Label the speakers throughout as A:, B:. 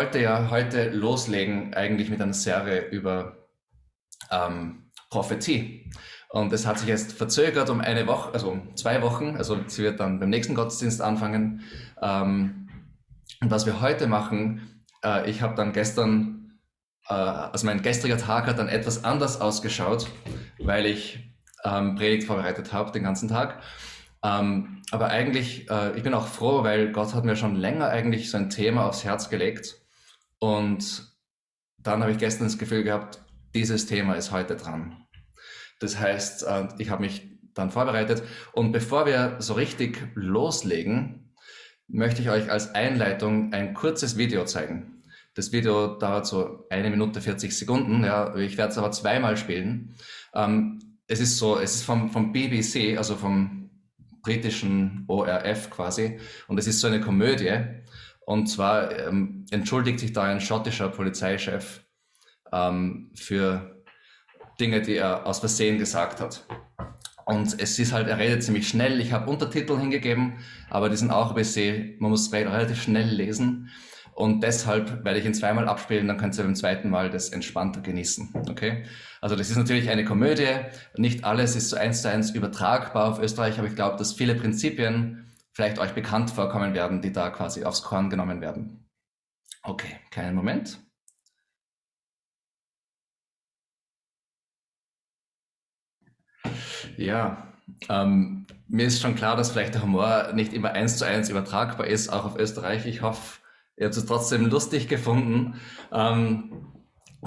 A: Wollte ja heute loslegen, eigentlich mit einer Serie über ähm, Prophetie. Und es hat sich jetzt verzögert um eine Woche, also um zwei Wochen. Also sie wird dann beim nächsten Gottesdienst anfangen. Ähm, und was wir heute machen, äh, ich habe dann gestern, äh, also mein gestriger Tag hat dann etwas anders ausgeschaut, weil ich ähm, Predigt vorbereitet habe den ganzen Tag. Ähm, aber eigentlich, äh, ich bin auch froh, weil Gott hat mir schon länger eigentlich so ein Thema aufs Herz gelegt. Und dann habe ich gestern das Gefühl gehabt, dieses Thema ist heute dran. Das heißt, äh, ich habe mich dann vorbereitet. Und bevor wir so richtig loslegen, möchte ich euch als Einleitung ein kurzes Video zeigen. Das Video dauert so eine Minute 40 Sekunden. Ja, ich werde es aber zweimal spielen. Ähm, es ist so, es ist vom, vom BBC, also vom britischen ORF quasi. Und es ist so eine Komödie. Und zwar ähm, entschuldigt sich da ein schottischer Polizeichef ähm, für Dinge, die er aus Versehen gesagt hat. Und es ist halt, er redet ziemlich schnell. Ich habe Untertitel hingegeben, aber die sind auch bisschen, man muss relativ schnell lesen. Und deshalb werde ich ihn zweimal abspielen, dann könnt ihr beim zweiten Mal das entspannter genießen. Okay? Also das ist natürlich eine Komödie. Nicht alles ist so eins zu eins übertragbar auf Österreich, aber ich glaube, dass viele Prinzipien vielleicht euch bekannt vorkommen werden, die da quasi aufs Korn genommen werden. Okay, kleinen Moment. Ja, ähm, mir ist schon klar, dass vielleicht der Humor nicht immer eins zu eins übertragbar ist, auch auf Österreich. Ich hoffe, ihr habt es trotzdem lustig gefunden. Ähm,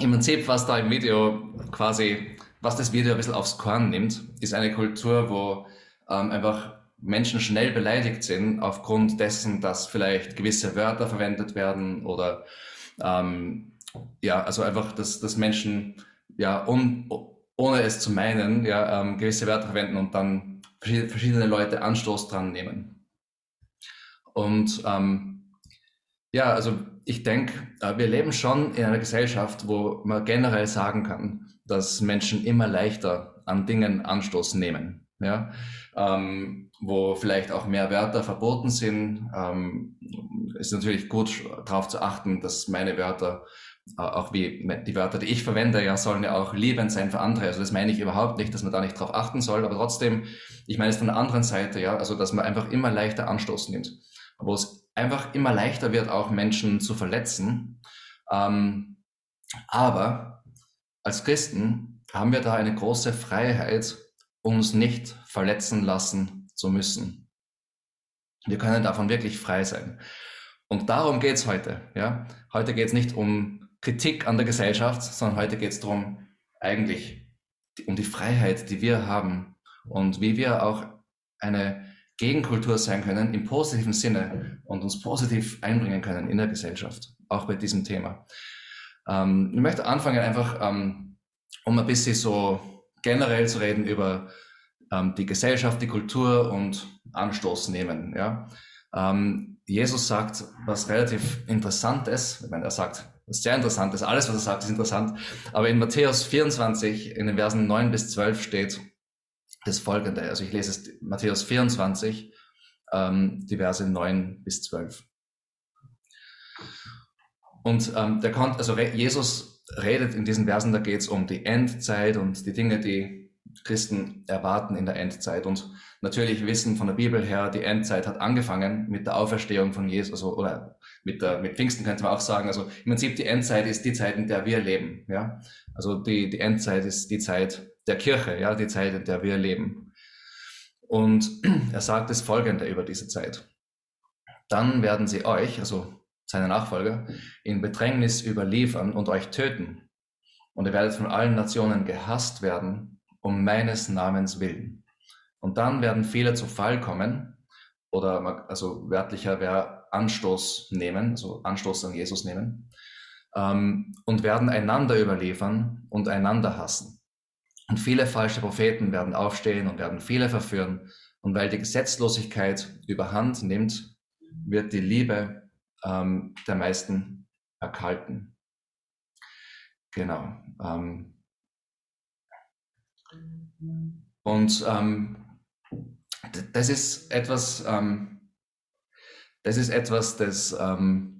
A: Im Prinzip, was da im Video quasi, was das Video ein bisschen aufs Korn nimmt, ist eine Kultur, wo ähm, einfach Menschen schnell beleidigt sind aufgrund dessen, dass vielleicht gewisse Wörter verwendet werden oder ähm, ja, also einfach, dass, dass Menschen ja un, ohne es zu meinen, ja, ähm, gewisse Wörter verwenden und dann verschiedene Leute Anstoß dran nehmen. Und ähm, ja, also ich denke, äh, wir leben schon in einer Gesellschaft, wo man generell sagen kann, dass Menschen immer leichter an Dingen Anstoß nehmen. Ja? Ähm, wo vielleicht auch mehr Wörter verboten sind, ähm, ist natürlich gut darauf zu achten, dass meine Wörter äh, auch wie die Wörter, die ich verwende, ja, sollen ja auch liebend sein für andere. Also das meine ich überhaupt nicht, dass man da nicht drauf achten soll, aber trotzdem, ich meine es von der anderen Seite, ja, also dass man einfach immer leichter Anstoß nimmt, wo es einfach immer leichter wird, auch Menschen zu verletzen. Ähm, aber als Christen haben wir da eine große Freiheit, uns nicht verletzen lassen zu müssen. Wir können davon wirklich frei sein. Und darum geht's heute. Ja? Heute geht's nicht um Kritik an der Gesellschaft, sondern heute geht es darum, eigentlich um die Freiheit, die wir haben und wie wir auch eine Gegenkultur sein können im positiven Sinne und uns positiv einbringen können in der Gesellschaft, auch bei diesem Thema. Ähm, ich möchte anfangen einfach, ähm, um ein bisschen so generell zu reden über ähm, die Gesellschaft, die Kultur und Anstoß nehmen. Ja? Ähm, Jesus sagt was relativ Interessantes. Ich meine, er sagt was sehr interessant ist. Alles, was er sagt, ist interessant. Aber in Matthäus 24, in den Versen 9 bis 12 steht das folgende. Also ich lese es Matthäus 24, ähm, die Verse 9 bis 12. Und ähm, der kommt, also Jesus redet in diesen Versen, da geht es um die Endzeit und die Dinge, die Christen erwarten in der Endzeit. Und natürlich wissen von der Bibel her, die Endzeit hat angefangen mit der Auferstehung von Jesus, also, oder mit, der, mit Pfingsten könnte man auch sagen. Also im Prinzip die Endzeit ist die Zeit, in der wir leben. Ja? Also die, die Endzeit ist die Zeit der Kirche, ja, die Zeit, in der wir leben. Und er sagt das Folgende über diese Zeit. Dann werden sie euch, also seine Nachfolger, in Bedrängnis überliefern und euch töten. Und ihr werdet von allen Nationen gehasst werden, um meines Namens willen. Und dann werden viele zu Fall kommen, oder also wörtlicher wäre Anstoß nehmen, also Anstoß an Jesus nehmen, ähm, und werden einander überliefern und einander hassen. Und viele falsche Propheten werden aufstehen und werden viele verführen. Und weil die Gesetzlosigkeit überhand nimmt, wird die Liebe ähm, der meisten erkalten. Genau. Ähm, und ähm, das ist etwas, ähm, das ist etwas, das, ähm,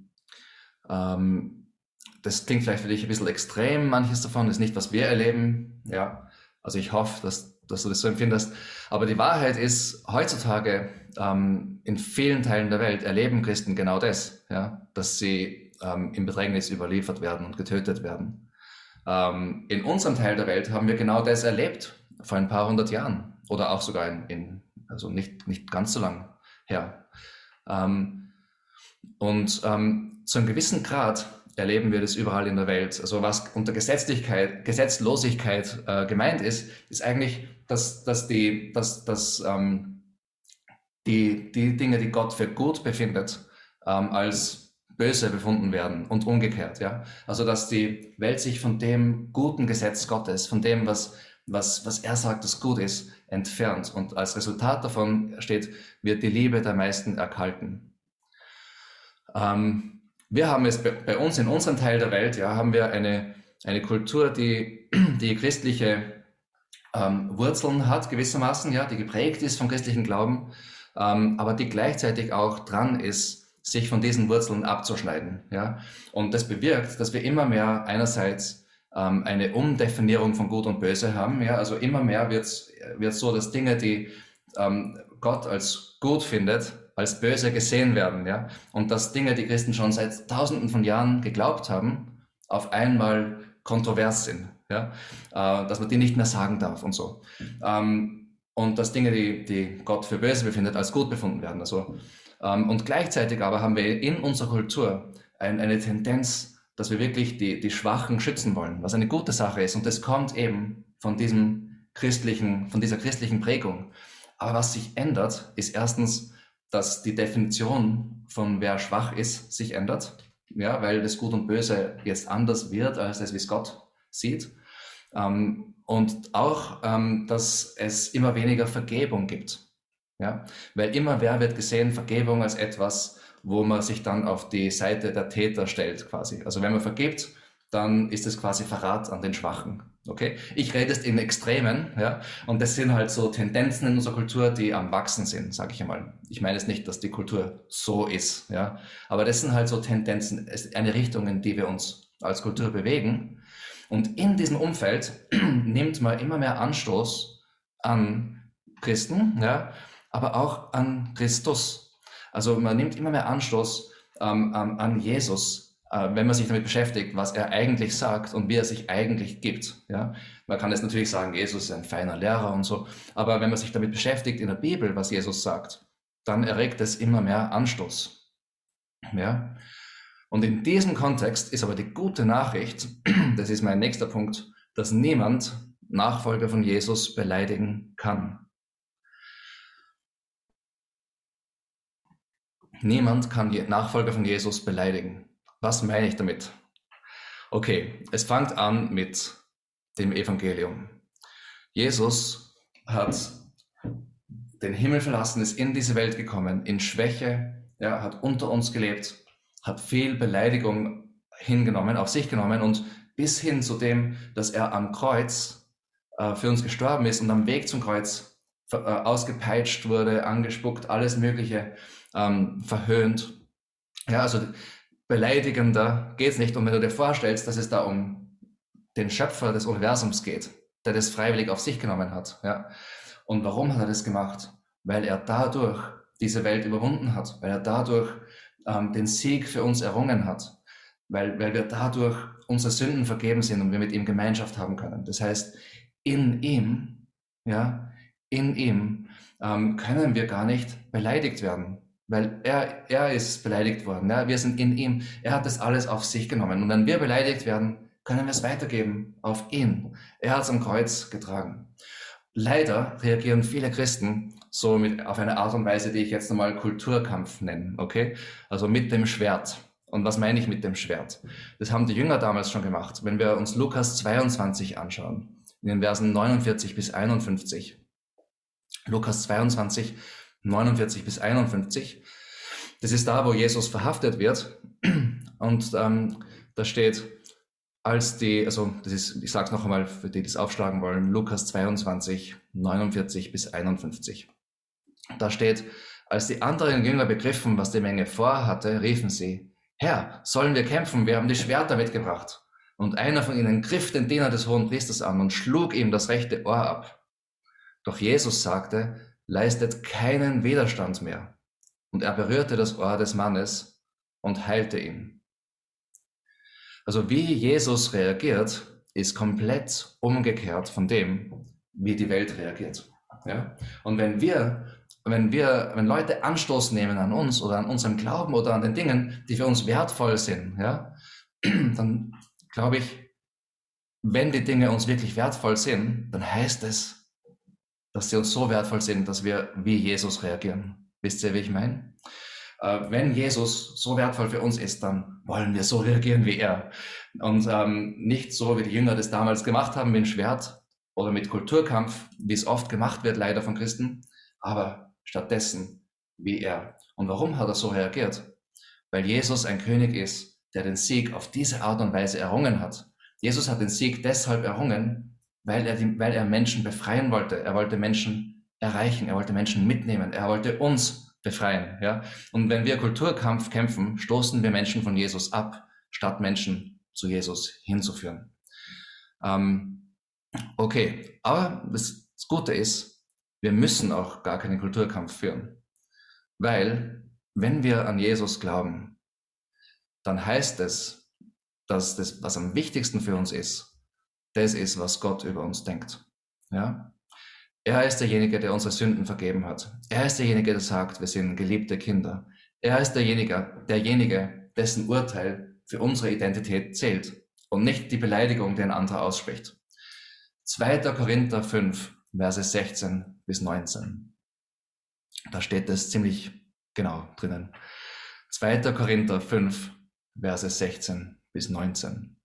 A: Ähm, das klingt vielleicht für dich ein bisschen extrem, manches davon ist nicht, was wir erleben. Ja, also ich hoffe, dass, dass du das so empfindest. Aber die Wahrheit ist, heutzutage ähm, in vielen Teilen der Welt erleben Christen genau das, ja, dass sie ähm, im Bedrängnis überliefert werden und getötet werden. Ähm, in unserem Teil der Welt haben wir genau das erlebt vor ein paar hundert Jahren oder auch sogar in, in also nicht, nicht ganz so lang her. Ähm, und ähm, zu einem gewissen Grad erleben wir das überall in der Welt. Also was unter Gesetzlichkeit, Gesetzlosigkeit äh, gemeint ist, ist eigentlich, dass, dass, die, dass, dass ähm, die, die Dinge, die Gott für gut befindet, ähm, als böse befunden werden und umgekehrt. Ja? Also dass die Welt sich von dem guten Gesetz Gottes, von dem, was, was, was er sagt, das gut ist, entfernt. Und als Resultat davon steht, wird die Liebe der meisten erkalten. Ähm, wir haben es bei, bei, uns in unserem Teil der Welt, ja, haben wir eine, eine Kultur, die, die christliche ähm, Wurzeln hat, gewissermaßen, ja, die geprägt ist vom christlichen Glauben, ähm, aber die gleichzeitig auch dran ist, sich von diesen Wurzeln abzuschneiden. Ja? Und das bewirkt, dass wir immer mehr einerseits ähm, eine Umdefinierung von Gut und Böse haben. Ja? Also immer mehr wird es so, dass Dinge, die ähm, Gott als gut findet, als böse gesehen werden. Ja? Und dass Dinge, die Christen schon seit Tausenden von Jahren geglaubt haben, auf einmal kontrovers sind. Ja? Äh, dass man die nicht mehr sagen darf und so. Ähm, und dass Dinge, die, die Gott für böse befindet, als gut befunden werden. Also, ähm, und gleichzeitig aber haben wir in unserer Kultur ein, eine Tendenz, dass wir wirklich die, die Schwachen schützen wollen, was eine gute Sache ist. Und das kommt eben von diesem christlichen, von dieser christlichen Prägung. Aber was sich ändert, ist erstens, dass die Definition von wer schwach ist, sich ändert. Ja, weil das Gut und Böse jetzt anders wird, als das, wie es Gott sieht. Ähm, und auch, ähm, dass es immer weniger Vergebung gibt. Ja, weil immer wer wird gesehen, Vergebung als etwas, wo man sich dann auf die Seite der Täter stellt, quasi. Also wenn man vergibt, dann ist es quasi Verrat an den Schwachen. Okay? Ich rede jetzt in Extremen, ja, und das sind halt so Tendenzen in unserer Kultur, die am Wachsen sind, sage ich einmal. Ich meine es nicht, dass die Kultur so ist, ja, aber das sind halt so Tendenzen, eine Richtung, in die wir uns als Kultur bewegen. Und in diesem Umfeld nimmt man immer mehr Anstoß an Christen, ja, aber auch an Christus. Also man nimmt immer mehr Anstoß ähm, an Jesus, äh, wenn man sich damit beschäftigt, was er eigentlich sagt und wie er sich eigentlich gibt. Ja? Man kann jetzt natürlich sagen, Jesus ist ein feiner Lehrer und so, aber wenn man sich damit beschäftigt in der Bibel, was Jesus sagt, dann erregt es immer mehr Anstoß. Ja? Und in diesem Kontext ist aber die gute Nachricht, das ist mein nächster Punkt, dass niemand Nachfolger von Jesus beleidigen kann. Niemand kann Nachfolger von Jesus beleidigen. Was meine ich damit? Okay, es fängt an mit dem Evangelium. Jesus hat den Himmel verlassen, ist in diese Welt gekommen, in Schwäche, ja, hat unter uns gelebt, hat viel Beleidigung hingenommen, auf sich genommen und bis hin zu dem, dass er am Kreuz äh, für uns gestorben ist und am Weg zum Kreuz äh, ausgepeitscht wurde, angespuckt, alles Mögliche ähm, verhöhnt. Ja, also beleidigender geht es nicht. Und wenn du dir vorstellst, dass es da um den Schöpfer des Universums geht, der das freiwillig auf sich genommen hat, ja. Und warum hat er das gemacht? Weil er dadurch diese Welt überwunden hat, weil er dadurch ähm, den Sieg für uns errungen hat, weil, weil wir dadurch unsere Sünden vergeben sind und wir mit ihm Gemeinschaft haben können. Das heißt, in ihm, ja, in ihm ähm, können wir gar nicht beleidigt werden. Weil er, er ist beleidigt worden. Ja? Wir sind in ihm. Er hat das alles auf sich genommen. Und wenn wir beleidigt werden, können wir es weitergeben auf ihn. Er hat es am Kreuz getragen. Leider reagieren viele Christen so mit, auf eine Art und Weise, die ich jetzt nochmal Kulturkampf nenne. Okay? Also mit dem Schwert. Und was meine ich mit dem Schwert? Das haben die Jünger damals schon gemacht. Wenn wir uns Lukas 22 anschauen, in den Versen 49 bis 51. Lukas 22, 49 bis 51. Das ist da, wo Jesus verhaftet wird. Und ähm, da steht, als die, also das ist, ich sage es noch einmal, für die, die es aufschlagen wollen, Lukas 22, 49 bis 51. Da steht, als die anderen Jünger begriffen, was die Menge vorhatte, riefen sie, Herr, sollen wir kämpfen? Wir haben die Schwerter mitgebracht. Und einer von ihnen griff den Diener des hohen Priesters an und schlug ihm das rechte Ohr ab. Doch Jesus sagte, leistet keinen Widerstand mehr. Und er berührte das Ohr des Mannes und heilte ihn. Also wie Jesus reagiert, ist komplett umgekehrt von dem, wie die Welt reagiert. Ja? Und wenn wir, wenn wir, wenn Leute Anstoß nehmen an uns oder an unserem Glauben oder an den Dingen, die für uns wertvoll sind, ja, dann glaube ich, wenn die Dinge uns wirklich wertvoll sind, dann heißt es, dass sie uns so wertvoll sind, dass wir wie Jesus reagieren. Wisst ihr, wie ich meine? Äh, wenn Jesus so wertvoll für uns ist, dann wollen wir so reagieren wie er. Und ähm, nicht so, wie die Jünger das damals gemacht haben, mit dem Schwert oder mit Kulturkampf, wie es oft gemacht wird, leider von Christen, aber stattdessen wie er. Und warum hat er so reagiert? Weil Jesus ein König ist, der den Sieg auf diese Art und Weise errungen hat. Jesus hat den Sieg deshalb errungen, weil er, die, weil er Menschen befreien wollte. Er wollte Menschen erreichen, er wollte Menschen mitnehmen, er wollte uns befreien. Ja? Und wenn wir Kulturkampf kämpfen, stoßen wir Menschen von Jesus ab, statt Menschen zu Jesus hinzuführen. Ähm, okay, aber das, das Gute ist, wir müssen auch gar keinen Kulturkampf führen. Weil, wenn wir an Jesus glauben, dann heißt es, dass das, was am wichtigsten für uns ist, das ist, was Gott über uns denkt. Ja? Er ist derjenige, der unsere Sünden vergeben hat. Er ist derjenige, der sagt, wir sind geliebte Kinder. Er ist derjenige, derjenige, dessen Urteil für unsere Identität zählt und nicht die Beleidigung, die ein anderer ausspricht. 2. Korinther 5, Verse 16 bis 19. Da steht es ziemlich genau drinnen. 2. Korinther 5, Verse 16 bis 19.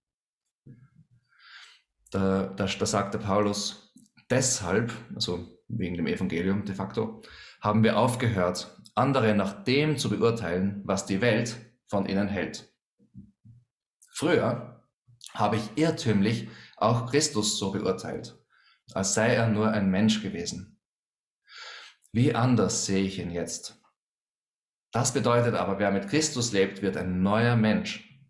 A: Da, da, da sagte Paulus, Deshalb, also wegen dem Evangelium de facto, haben wir aufgehört, andere nach dem zu beurteilen, was die Welt von ihnen hält. Früher habe ich irrtümlich auch Christus so beurteilt, als sei er nur ein Mensch gewesen. Wie anders sehe ich ihn jetzt? Das bedeutet aber, wer mit Christus lebt, wird ein neuer Mensch.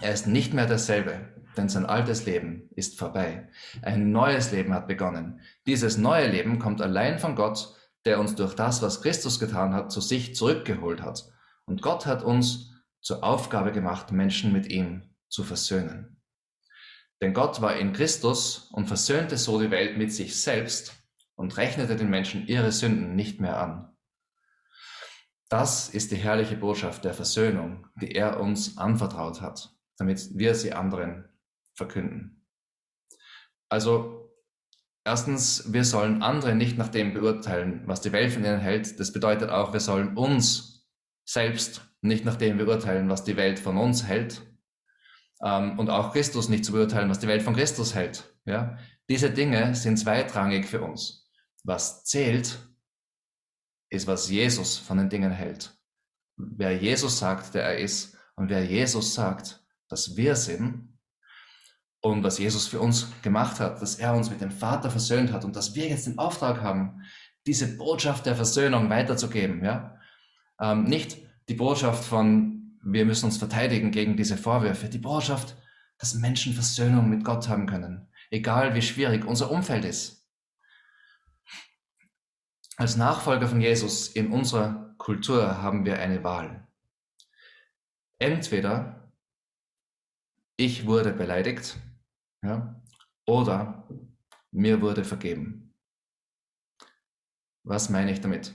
A: Er ist nicht mehr derselbe, denn sein altes Leben ist vorbei. Ein neues Leben hat begonnen. Dieses neue Leben kommt allein von Gott, der uns durch das, was Christus getan hat, zu sich zurückgeholt hat. Und Gott hat uns zur Aufgabe gemacht, Menschen mit ihm zu versöhnen. Denn Gott war in Christus und versöhnte so die Welt mit sich selbst und rechnete den Menschen ihre Sünden nicht mehr an. Das ist die herrliche Botschaft der Versöhnung, die er uns anvertraut hat, damit wir sie anderen verkünden. Also erstens, wir sollen andere nicht nach dem beurteilen, was die Welt von ihnen hält. Das bedeutet auch, wir sollen uns selbst nicht nach dem beurteilen, was die Welt von uns hält. Ähm, und auch Christus nicht zu beurteilen, was die Welt von Christus hält. Ja? Diese Dinge sind zweitrangig für uns. Was zählt, ist, was Jesus von den Dingen hält. Wer Jesus sagt, der er ist, und wer Jesus sagt, dass wir sind, und was Jesus für uns gemacht hat, dass er uns mit dem Vater versöhnt hat und dass wir jetzt den Auftrag haben, diese Botschaft der Versöhnung weiterzugeben. Ja? Ähm, nicht die Botschaft von, wir müssen uns verteidigen gegen diese Vorwürfe, die Botschaft, dass Menschen Versöhnung mit Gott haben können, egal wie schwierig unser Umfeld ist. Als Nachfolger von Jesus in unserer Kultur haben wir eine Wahl. Entweder ich wurde beleidigt ja? Oder mir wurde vergeben. Was meine ich damit?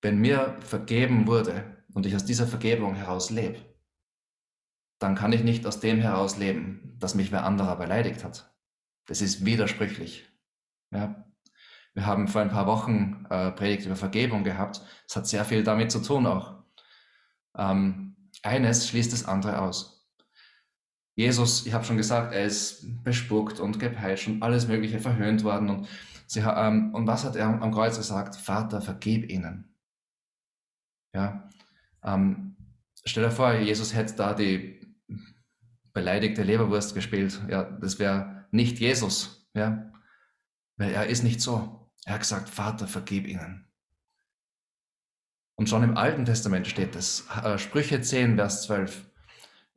A: Wenn mir vergeben wurde und ich aus dieser Vergebung heraus lebe, dann kann ich nicht aus dem heraus leben, dass mich wer anderer beleidigt hat. Das ist widersprüchlich. Ja? Wir haben vor ein paar Wochen äh, Predigt über Vergebung gehabt. Es hat sehr viel damit zu tun auch. Ähm, eines schließt das andere aus. Jesus, ich habe schon gesagt, er ist bespuckt und gepeitscht und alles Mögliche verhöhnt worden. Und, sie, ähm, und was hat er am Kreuz gesagt? Vater, vergib ihnen. Ja, ähm, stell dir vor, Jesus hätte da die beleidigte Leberwurst gespielt. Ja, das wäre nicht Jesus. Ja, weil er ist nicht so. Er hat gesagt, Vater, vergib ihnen. Und schon im Alten Testament steht es, äh, Sprüche 10, Vers 12.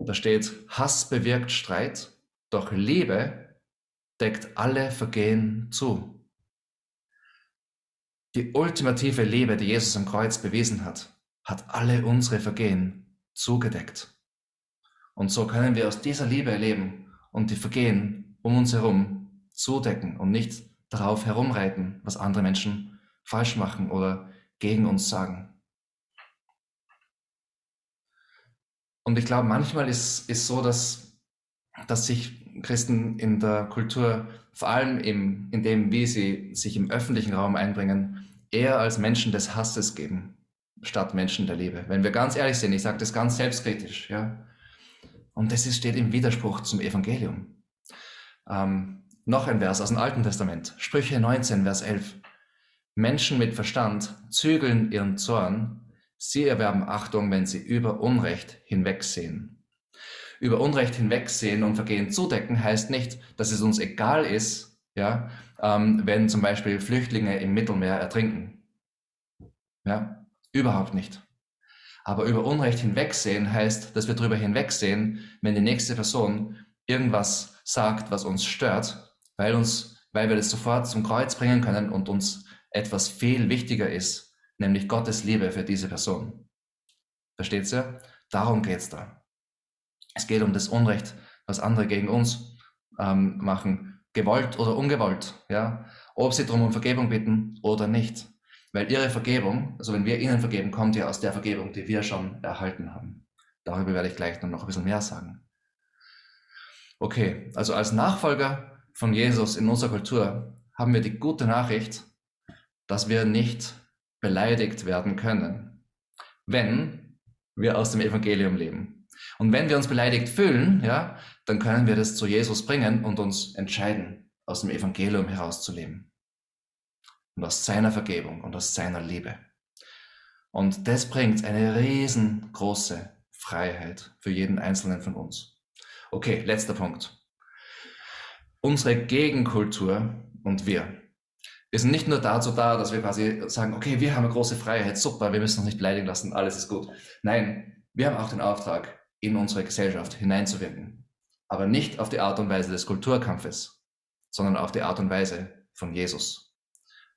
A: Da steht, Hass bewirkt Streit, doch Liebe deckt alle Vergehen zu. Die ultimative Liebe, die Jesus am Kreuz bewiesen hat, hat alle unsere Vergehen zugedeckt. Und so können wir aus dieser Liebe leben und die Vergehen um uns herum zudecken und nicht darauf herumreiten, was andere Menschen falsch machen oder gegen uns sagen. Und ich glaube, manchmal ist, ist so, dass, dass sich Christen in der Kultur, vor allem im, in dem, wie sie sich im öffentlichen Raum einbringen, eher als Menschen des Hasses geben, statt Menschen der Liebe. Wenn wir ganz ehrlich sind, ich sage das ganz selbstkritisch, ja. Und das ist, steht im Widerspruch zum Evangelium. Ähm, noch ein Vers aus dem Alten Testament, Sprüche 19, Vers 11. Menschen mit Verstand zügeln ihren Zorn, sie erwerben Achtung, wenn sie über Unrecht hinwegsehen. Über Unrecht hinwegsehen und Vergehen zudecken heißt nicht, dass es uns egal ist, ja, ähm, wenn zum Beispiel Flüchtlinge im Mittelmeer ertrinken. Ja, überhaupt nicht. Aber über Unrecht hinwegsehen heißt, dass wir darüber hinwegsehen, wenn die nächste Person irgendwas sagt, was uns stört, weil uns, weil wir das sofort zum Kreuz bringen können und uns etwas viel wichtiger ist, nämlich Gottes Liebe für diese Person. Versteht ihr? Darum geht's da. Es geht um das Unrecht, was andere gegen uns ähm, machen, gewollt oder ungewollt, ja, ob sie darum um Vergebung bitten oder nicht. Weil ihre Vergebung, also wenn wir ihnen vergeben, kommt ja aus der Vergebung, die wir schon erhalten haben. Darüber werde ich gleich noch ein bisschen mehr sagen. Okay, also als Nachfolger von Jesus in unserer Kultur haben wir die gute Nachricht, dass wir nicht beleidigt werden können, wenn wir aus dem Evangelium leben. Und wenn wir uns beleidigt fühlen, ja, dann können wir das zu Jesus bringen und uns entscheiden, aus dem Evangelium herauszuleben. Und aus seiner Vergebung und aus seiner Liebe. Und das bringt eine riesengroße Freiheit für jeden Einzelnen von uns. Okay, letzter Punkt. Unsere Gegenkultur und wir. Wir sind nicht nur dazu da, dass wir quasi sagen, okay, wir haben eine große Freiheit, super, wir müssen uns nicht beleidigen lassen, alles ist gut. Nein, wir haben auch den Auftrag, in unsere Gesellschaft hineinzuwirken. Aber nicht auf die Art und Weise des Kulturkampfes, sondern auf die Art und Weise von Jesus.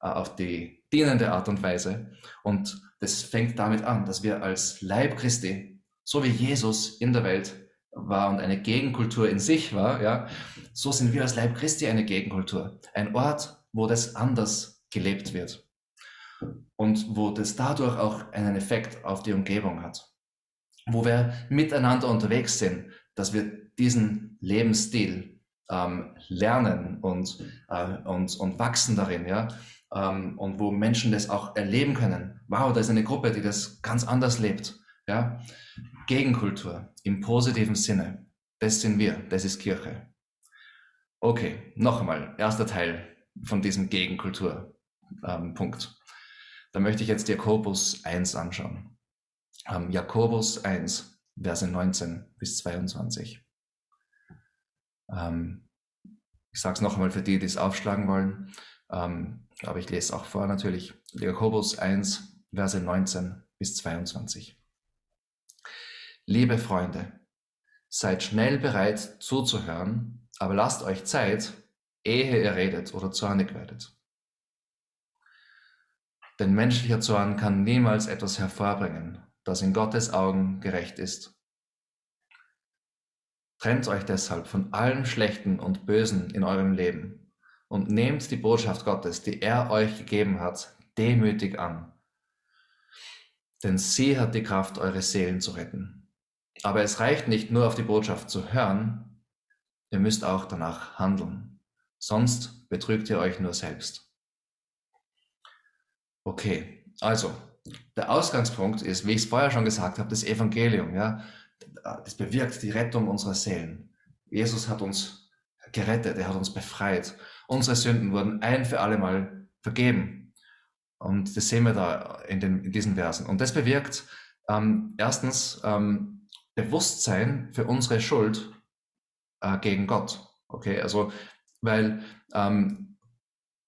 A: Äh, auf die dienende Art und Weise. Und das fängt damit an, dass wir als Leib Christi, so wie Jesus in der Welt war und eine Gegenkultur in sich war, ja, so sind wir als Leib Christi eine Gegenkultur. Ein Ort, wo das anders gelebt wird und wo das dadurch auch einen Effekt auf die Umgebung hat. Wo wir miteinander unterwegs sind, dass wir diesen Lebensstil ähm, lernen und, äh, und, und wachsen darin, ja, ähm, und wo Menschen das auch erleben können. Wow, da ist eine Gruppe, die das ganz anders lebt, ja. Gegenkultur im positiven Sinne. Das sind wir, das ist Kirche. Okay, noch einmal, erster Teil von diesem Gegenkulturpunkt. Ähm, da möchte ich jetzt Jakobus 1 anschauen. Ähm, Jakobus 1, Verse 19 bis 22. Ähm, ich sage es noch einmal für die, die es aufschlagen wollen, ähm, aber ich lese es auch vor natürlich. Jakobus 1, Verse 19 bis 22. Liebe Freunde, seid schnell bereit zuzuhören, aber lasst euch Zeit, ehe ihr redet oder zornig werdet. Denn menschlicher Zorn kann niemals etwas hervorbringen, das in Gottes Augen gerecht ist. Trennt euch deshalb von allem Schlechten und Bösen in eurem Leben und nehmt die Botschaft Gottes, die er euch gegeben hat, demütig an. Denn sie hat die Kraft, eure Seelen zu retten. Aber es reicht nicht nur auf die Botschaft zu hören, ihr müsst auch danach handeln sonst betrügt ihr euch nur selbst. Okay, also der Ausgangspunkt ist, wie ich es vorher schon gesagt habe, das Evangelium. Ja, das bewirkt die Rettung unserer Seelen. Jesus hat uns gerettet, er hat uns befreit. Unsere Sünden wurden ein für alle Mal vergeben. Und das sehen wir da in, den, in diesen Versen. Und das bewirkt ähm, erstens ähm, Bewusstsein für unsere Schuld äh, gegen Gott. Okay, also weil ähm,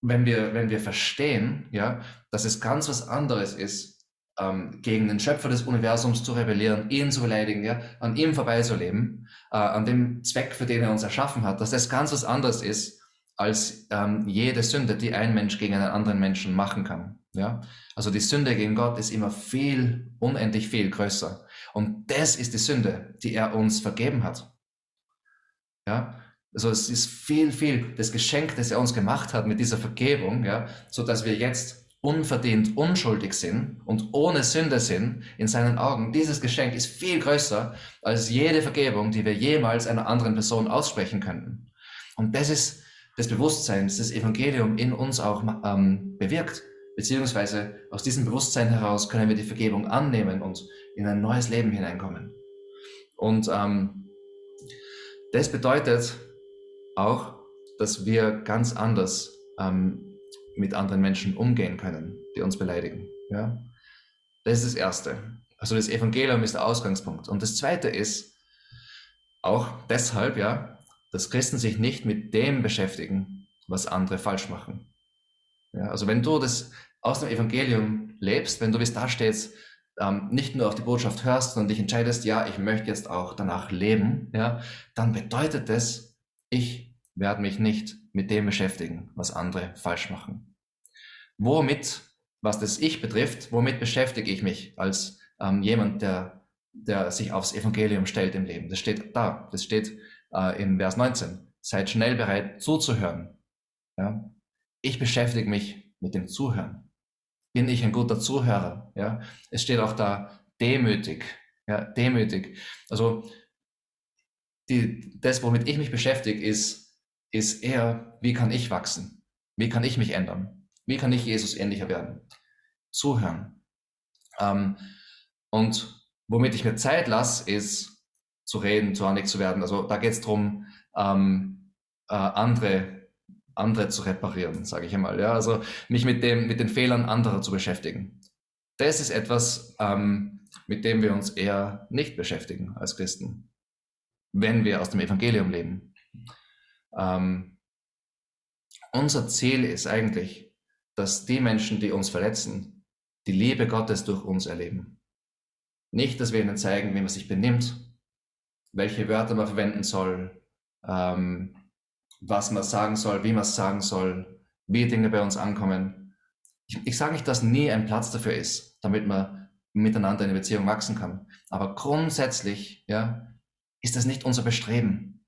A: wenn, wir, wenn wir verstehen, ja, dass es ganz was anderes ist, ähm, gegen den Schöpfer des Universums zu rebellieren, ihn zu beleidigen, ja, an ihm vorbeizuleben, äh, an dem Zweck, für den er uns erschaffen hat, dass das ganz was anderes ist als ähm, jede Sünde, die ein Mensch gegen einen anderen Menschen machen kann. Ja? Also die Sünde gegen Gott ist immer viel, unendlich viel größer. Und das ist die Sünde, die er uns vergeben hat. Ja? Also es ist viel, viel das Geschenk, das er uns gemacht hat mit dieser Vergebung, ja, so dass wir jetzt unverdient unschuldig sind und ohne Sünde sind in seinen Augen. Dieses Geschenk ist viel größer als jede Vergebung, die wir jemals einer anderen Person aussprechen könnten. Und das ist das Bewusstsein, das das Evangelium in uns auch ähm, bewirkt. Beziehungsweise aus diesem Bewusstsein heraus können wir die Vergebung annehmen und in ein neues Leben hineinkommen. Und ähm, das bedeutet auch, dass wir ganz anders ähm, mit anderen Menschen umgehen können, die uns beleidigen. Ja? Das ist das Erste. Also das Evangelium ist der Ausgangspunkt. Und das Zweite ist auch deshalb, ja, dass Christen sich nicht mit dem beschäftigen, was andere falsch machen. Ja, also wenn du das aus dem Evangelium lebst, wenn du bis da stehst, ähm, nicht nur auf die Botschaft hörst und dich entscheidest, ja, ich möchte jetzt auch danach leben, ja, dann bedeutet das, ich werde mich nicht mit dem beschäftigen, was andere falsch machen. Womit, was das Ich betrifft, womit beschäftige ich mich als ähm, jemand, der, der sich aufs Evangelium stellt im Leben? Das steht da, das steht äh, in Vers 19. Seid schnell bereit zuzuhören. Ja? Ich beschäftige mich mit dem Zuhören. Bin ich ein guter Zuhörer? Ja? Es steht auch da demütig. Ja, demütig. Also die, das, womit ich mich beschäftige, ist, ist eher, wie kann ich wachsen? Wie kann ich mich ändern? Wie kann ich Jesus ähnlicher werden? Zuhören. Ähm, und womit ich mir Zeit lasse, ist zu reden, zornig zu werden. Also da geht es darum, ähm, äh, andere, andere zu reparieren, sage ich einmal. Ja? Also mich mit, dem, mit den Fehlern anderer zu beschäftigen. Das ist etwas, ähm, mit dem wir uns eher nicht beschäftigen als Christen, wenn wir aus dem Evangelium leben. Ähm, unser Ziel ist eigentlich, dass die Menschen, die uns verletzen, die Liebe Gottes durch uns erleben. Nicht, dass wir ihnen zeigen, wie man sich benimmt, welche Wörter man verwenden soll, ähm, was man sagen soll, wie man es sagen soll, wie Dinge bei uns ankommen. Ich, ich sage nicht, dass nie ein Platz dafür ist, damit man miteinander in der Beziehung wachsen kann. Aber grundsätzlich, ja, ist das nicht unser Bestreben.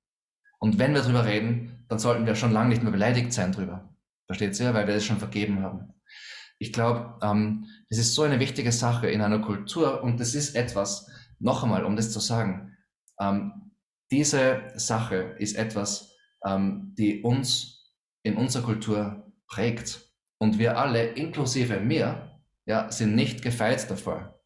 A: Und wenn wir darüber reden, dann sollten wir schon lange nicht mehr beleidigt sein drüber. Versteht ihr? Weil wir es schon vergeben haben. Ich glaube, ähm, das ist so eine wichtige Sache in einer Kultur und das ist etwas, noch einmal, um das zu sagen, ähm, diese Sache ist etwas, ähm, die uns in unserer Kultur prägt. Und wir alle, inklusive mir, ja, sind nicht gefeit davor.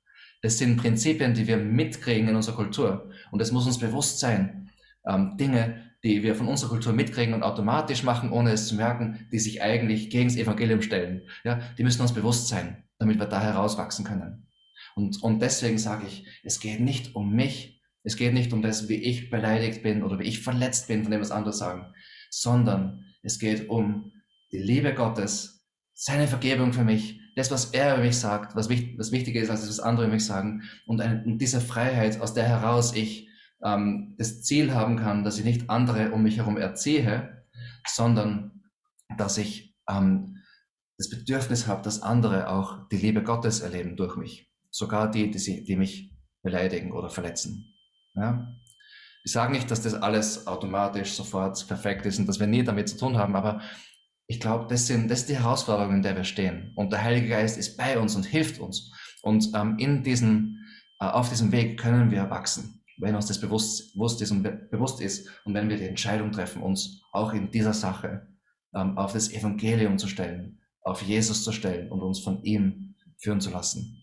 A: Das sind Prinzipien, die wir mitkriegen in unserer Kultur. Und es muss uns bewusst sein. Ähm, Dinge, die wir von unserer Kultur mitkriegen und automatisch machen, ohne es zu merken, die sich eigentlich gegen das Evangelium stellen. Ja, die müssen uns bewusst sein, damit wir da herauswachsen können. Und, und deswegen sage ich, es geht nicht um mich, es geht nicht um das, wie ich beleidigt bin oder wie ich verletzt bin, von dem was andere sagen, sondern es geht um die Liebe Gottes, seine Vergebung für mich, das, was er über mich sagt, was, wichtig, was wichtiger ist, als das, was andere über mich sagen und, eine, und diese Freiheit, aus der heraus ich ähm, das Ziel haben kann, dass ich nicht andere um mich herum erziehe, sondern dass ich ähm, das Bedürfnis habe, dass andere auch die Liebe Gottes erleben durch mich. Sogar die, die, sie, die mich beleidigen oder verletzen. Ja? Ich sage nicht, dass das alles automatisch sofort perfekt ist und dass wir nie damit zu tun haben, aber ich glaube, das sind das ist die Herausforderungen, in der wir stehen. Und der Heilige Geist ist bei uns und hilft uns. Und ähm, in diesen, äh, auf diesem Weg können wir wachsen, wenn uns das bewusst, bewusst, ist und be bewusst ist und wenn wir die Entscheidung treffen, uns auch in dieser Sache ähm, auf das Evangelium zu stellen, auf Jesus zu stellen und uns von ihm führen zu lassen.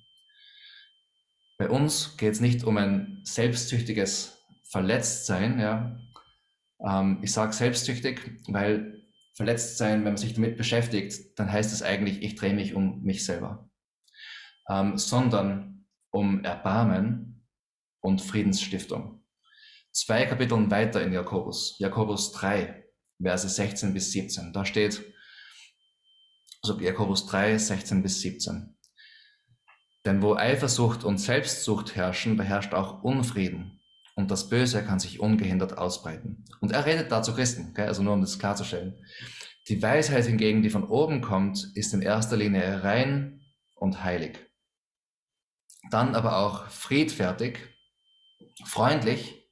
A: Bei uns geht es nicht um ein selbstsüchtiges Verletztsein. Ja. Ähm, ich sage selbstsüchtig, weil Verletztsein, wenn man sich damit beschäftigt, dann heißt es eigentlich, ich drehe mich um mich selber. Ähm, sondern um Erbarmen und Friedensstiftung. Zwei Kapiteln weiter in Jakobus, Jakobus 3, Verse 16 bis 17. Da steht, also Jakobus 3, 16 bis 17. Denn wo Eifersucht und Selbstsucht herrschen, beherrscht auch Unfrieden. Und das Böse kann sich ungehindert ausbreiten. Und er redet da zu Christen, gell? also nur um das klarzustellen. Die Weisheit hingegen, die von oben kommt, ist in erster Linie rein und heilig. Dann aber auch friedfertig, freundlich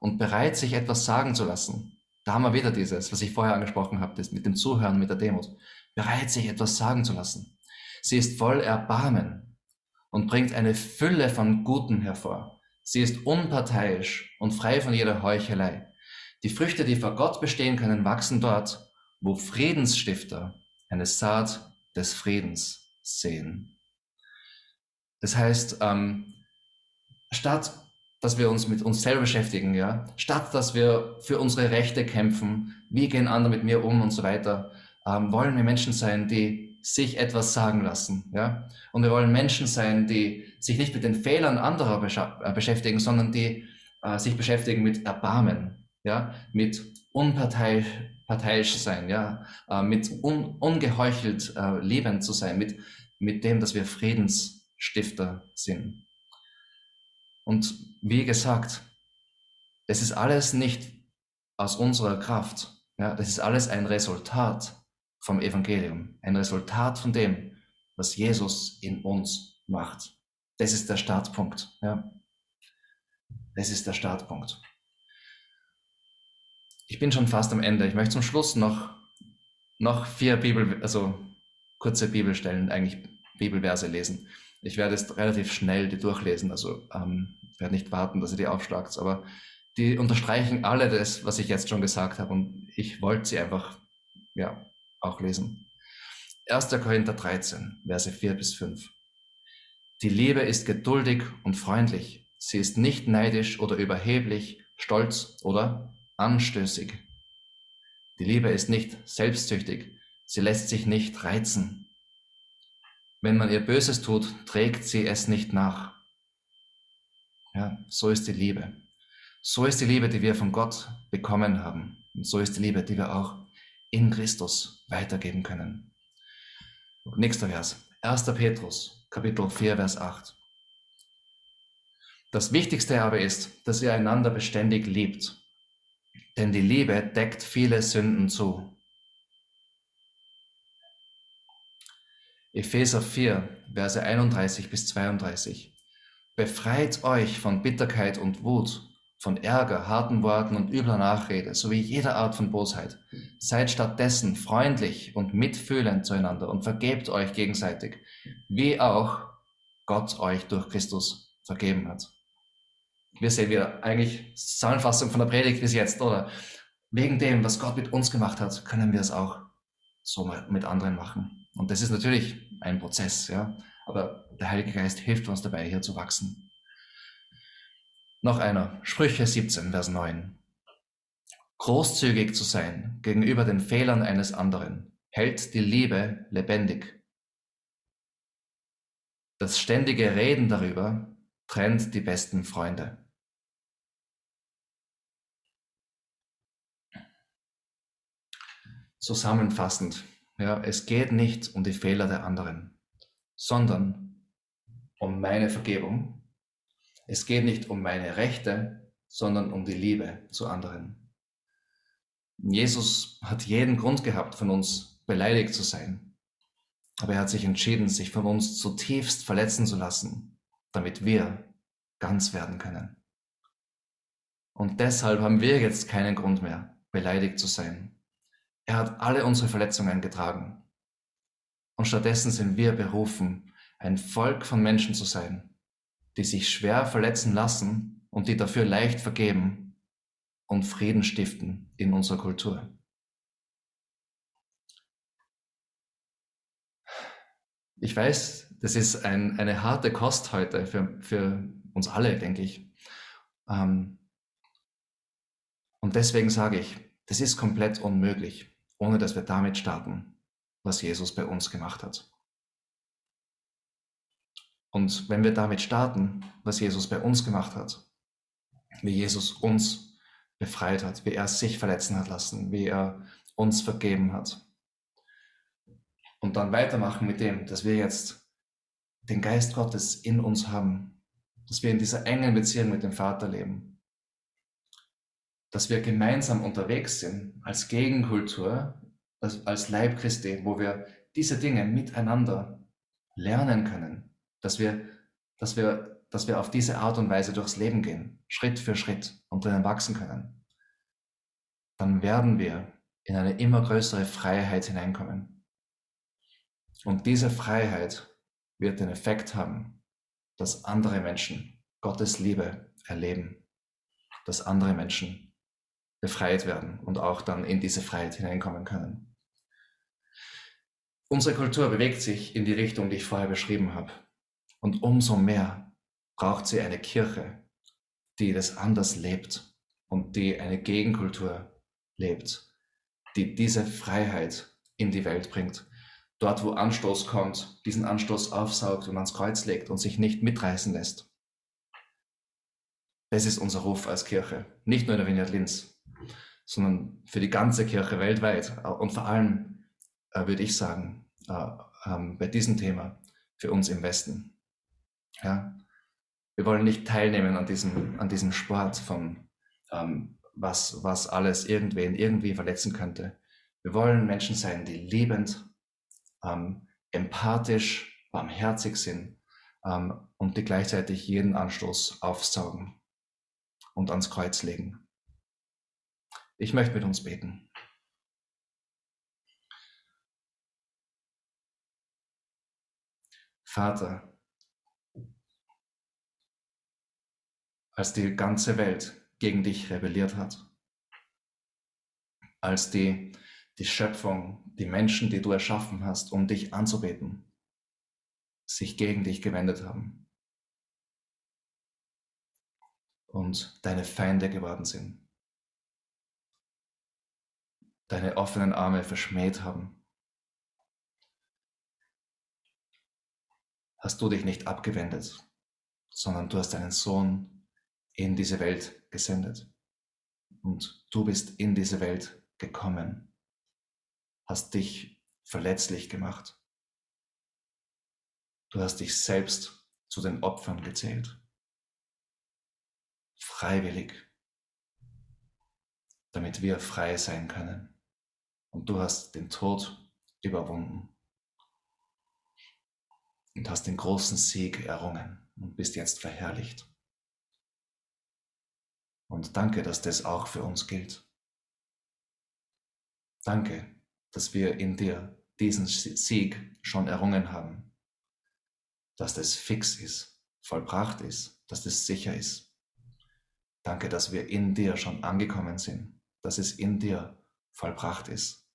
A: und bereit, sich etwas sagen zu lassen. Da haben wir wieder dieses, was ich vorher angesprochen habe, das mit dem Zuhören, mit der Demut. Bereit, sich etwas sagen zu lassen. Sie ist voll Erbarmen und bringt eine Fülle von Guten hervor. Sie ist unparteiisch und frei von jeder Heuchelei. Die Früchte, die vor Gott bestehen können, wachsen dort, wo Friedensstifter eine Saat des Friedens sehen. Das heißt, ähm, statt dass wir uns mit uns selber beschäftigen, ja, statt dass wir für unsere Rechte kämpfen, wie gehen andere mit mir um und so weiter, ähm, wollen wir Menschen sein, die sich etwas sagen lassen, ja, und wir wollen Menschen sein, die sich nicht mit den Fehlern anderer äh, beschäftigen, sondern die äh, sich beschäftigen mit Erbarmen, ja, mit unparteiisch parteiisch sein, ja, äh, mit un, ungeheuchelt äh, lebend zu sein, mit, mit dem, dass wir Friedensstifter sind. Und wie gesagt, es ist alles nicht aus unserer Kraft. Ja, das ist alles ein Resultat vom Evangelium, ein Resultat von dem, was Jesus in uns macht. Das ist der Startpunkt. Ja. Das ist der Startpunkt. Ich bin schon fast am Ende. Ich möchte zum Schluss noch, noch vier Bibel, also kurze Bibelstellen, eigentlich Bibelverse lesen. Ich werde es relativ schnell die durchlesen, also ähm, werde nicht warten, dass ihr die aufschlagt, aber die unterstreichen alle das, was ich jetzt schon gesagt habe und ich wollte sie einfach, ja, auch lesen. 1. Korinther 13, Verse 4 bis 5. Die Liebe ist geduldig und freundlich. Sie ist nicht neidisch oder überheblich, stolz oder anstößig. Die Liebe ist nicht selbstsüchtig, sie lässt sich nicht reizen. Wenn man ihr Böses tut, trägt sie es nicht nach. Ja, so ist die Liebe. So ist die Liebe, die wir von Gott bekommen haben. Und so ist die Liebe, die wir auch in Christus weitergeben können. Nächster Vers. 1. Petrus, Kapitel 4, Vers 8. Das Wichtigste aber ist, dass ihr einander beständig liebt denn die Liebe deckt viele Sünden zu. Epheser 4, Verse 31 bis 32. Befreit euch von Bitterkeit und Wut, von Ärger, harten Worten und übler Nachrede sowie jeder Art von Bosheit. Seid stattdessen freundlich und mitfühlend zueinander und vergebt euch gegenseitig, wie auch Gott euch durch Christus vergeben hat wir sehen wieder eigentlich Zusammenfassung von der Predigt bis jetzt, oder? Wegen dem, was Gott mit uns gemacht hat, können wir es auch so mit anderen machen. Und das ist natürlich ein Prozess, ja. Aber der Heilige Geist hilft uns dabei, hier zu wachsen. Noch einer. Sprüche 17, Vers 9. Großzügig zu sein gegenüber den Fehlern eines anderen hält die Liebe lebendig. Das ständige Reden darüber trennt die besten Freunde. Zusammenfassend, ja, es geht nicht um die Fehler der anderen, sondern um meine Vergebung. Es geht nicht um meine Rechte, sondern um die Liebe zu anderen. Jesus hat jeden Grund gehabt, von uns beleidigt zu sein. Aber er hat sich entschieden, sich von uns zutiefst verletzen zu lassen, damit wir ganz werden können. Und deshalb haben wir jetzt keinen Grund mehr, beleidigt zu sein, er hat alle unsere Verletzungen getragen. Und stattdessen sind wir berufen, ein Volk von Menschen zu sein, die sich schwer verletzen lassen und die dafür leicht vergeben und Frieden stiften in unserer Kultur. Ich weiß, das ist ein, eine harte Kost heute für, für uns alle, denke ich. Ähm, und deswegen sage ich, das ist komplett unmöglich ohne dass wir damit starten, was Jesus bei uns gemacht hat. Und wenn wir damit starten, was Jesus bei uns gemacht hat, wie Jesus uns befreit hat, wie er sich verletzen hat lassen, wie er uns vergeben hat, und dann weitermachen mit dem, dass wir jetzt den Geist Gottes in uns haben, dass wir in dieser engen Beziehung mit dem Vater leben, dass wir gemeinsam unterwegs sind als Gegenkultur, als, als Leib Christi, wo wir diese Dinge miteinander lernen können, dass wir, dass wir, dass wir auf diese Art und Weise durchs Leben gehen, Schritt für Schritt und drinnen wachsen können, dann werden wir in eine immer größere Freiheit hineinkommen. Und diese Freiheit wird den Effekt haben, dass andere Menschen Gottes Liebe erleben, dass andere Menschen befreit werden und auch dann in diese Freiheit hineinkommen können. Unsere Kultur bewegt sich in die Richtung, die ich vorher beschrieben habe. Und umso mehr braucht sie eine Kirche, die das anders lebt und die eine Gegenkultur lebt, die diese Freiheit in die Welt bringt. Dort, wo Anstoß kommt, diesen Anstoß aufsaugt und ans Kreuz legt und sich nicht mitreißen lässt. Das ist unser Ruf als Kirche. Nicht nur in der Vineyard Linz, sondern für die ganze Kirche weltweit. Und vor allem, äh, würde ich sagen, äh, ähm, bei diesem Thema für uns im Westen. Ja? Wir wollen nicht teilnehmen an diesem, an diesem Sport von ähm, was, was alles irgendwen irgendwie verletzen könnte. Wir wollen Menschen sein, die liebend, ähm, empathisch, barmherzig sind ähm, und die gleichzeitig jeden Anstoß aufsaugen und ans Kreuz legen. Ich möchte mit uns beten. Vater, als die ganze Welt gegen dich rebelliert hat. Als die, die Schöpfung, die Menschen, die du erschaffen hast, um dich anzubeten, sich gegen dich gewendet haben. Und deine Feinde geworden sind, deine offenen Arme verschmäht haben, hast du dich nicht abgewendet, sondern du hast deinen Sohn in diese Welt gesendet. Und du bist in diese Welt gekommen, hast dich verletzlich gemacht. Du hast dich selbst zu den Opfern gezählt. Freiwillig, damit wir frei sein können. Und du hast den Tod überwunden und hast den großen Sieg errungen und bist jetzt verherrlicht. Und danke, dass das auch für uns gilt. Danke, dass wir in dir diesen Sieg schon errungen haben. Dass das fix ist, vollbracht ist, dass das sicher ist. Danke, dass wir in dir schon angekommen sind, dass es in dir vollbracht ist,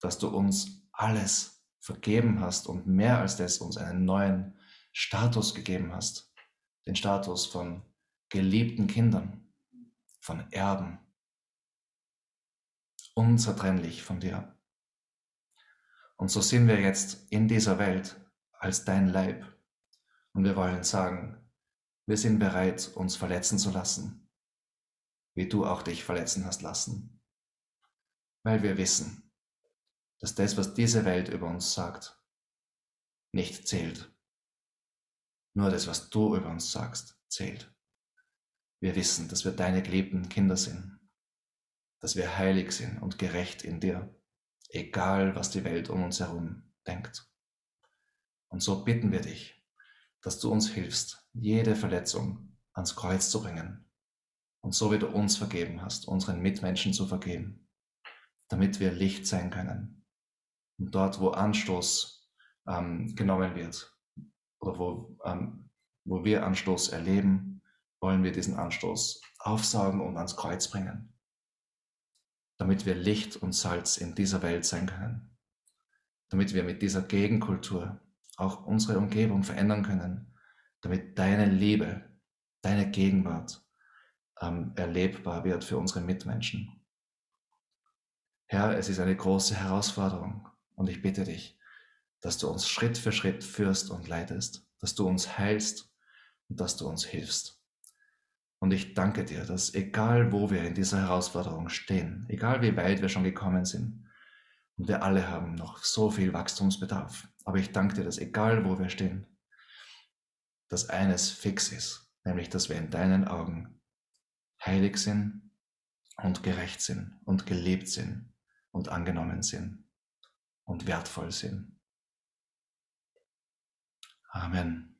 A: dass du uns alles vergeben hast und mehr als das uns einen neuen Status gegeben hast, den Status von geliebten Kindern, von Erben, unzertrennlich von dir. Und so sind wir jetzt in dieser Welt als dein Leib. Und wir wollen sagen, wir sind bereit, uns verletzen zu lassen, wie du auch dich verletzen hast lassen. Weil wir wissen, dass das, was diese Welt über uns sagt, nicht zählt. Nur das, was du über uns sagst, zählt. Wir wissen, dass wir deine geliebten Kinder sind, dass wir heilig sind und gerecht in dir, egal was die Welt um uns herum denkt. Und so bitten wir dich, dass du uns hilfst, jede Verletzung ans Kreuz zu bringen. Und so wie du uns vergeben hast, unseren Mitmenschen zu vergeben, damit wir Licht sein können. Und dort, wo Anstoß ähm, genommen wird oder wo, ähm, wo wir Anstoß erleben, wollen wir diesen Anstoß aufsaugen und ans Kreuz bringen, damit wir Licht und Salz in dieser Welt sein können, damit wir mit dieser Gegenkultur auch unsere Umgebung verändern können, damit deine Liebe, deine Gegenwart ähm, erlebbar wird für unsere Mitmenschen. Herr, es ist eine große Herausforderung und ich bitte dich, dass du uns Schritt für Schritt führst und leitest, dass du uns heilst und dass du uns hilfst. Und ich danke dir, dass egal wo wir in dieser Herausforderung stehen, egal wie weit wir schon gekommen sind, und wir alle haben noch so viel Wachstumsbedarf, aber ich danke dir, dass egal wo wir stehen, dass eines fix ist, nämlich dass wir in deinen Augen heilig sind und gerecht sind und gelebt sind und angenommen sind und wertvoll sind. Amen.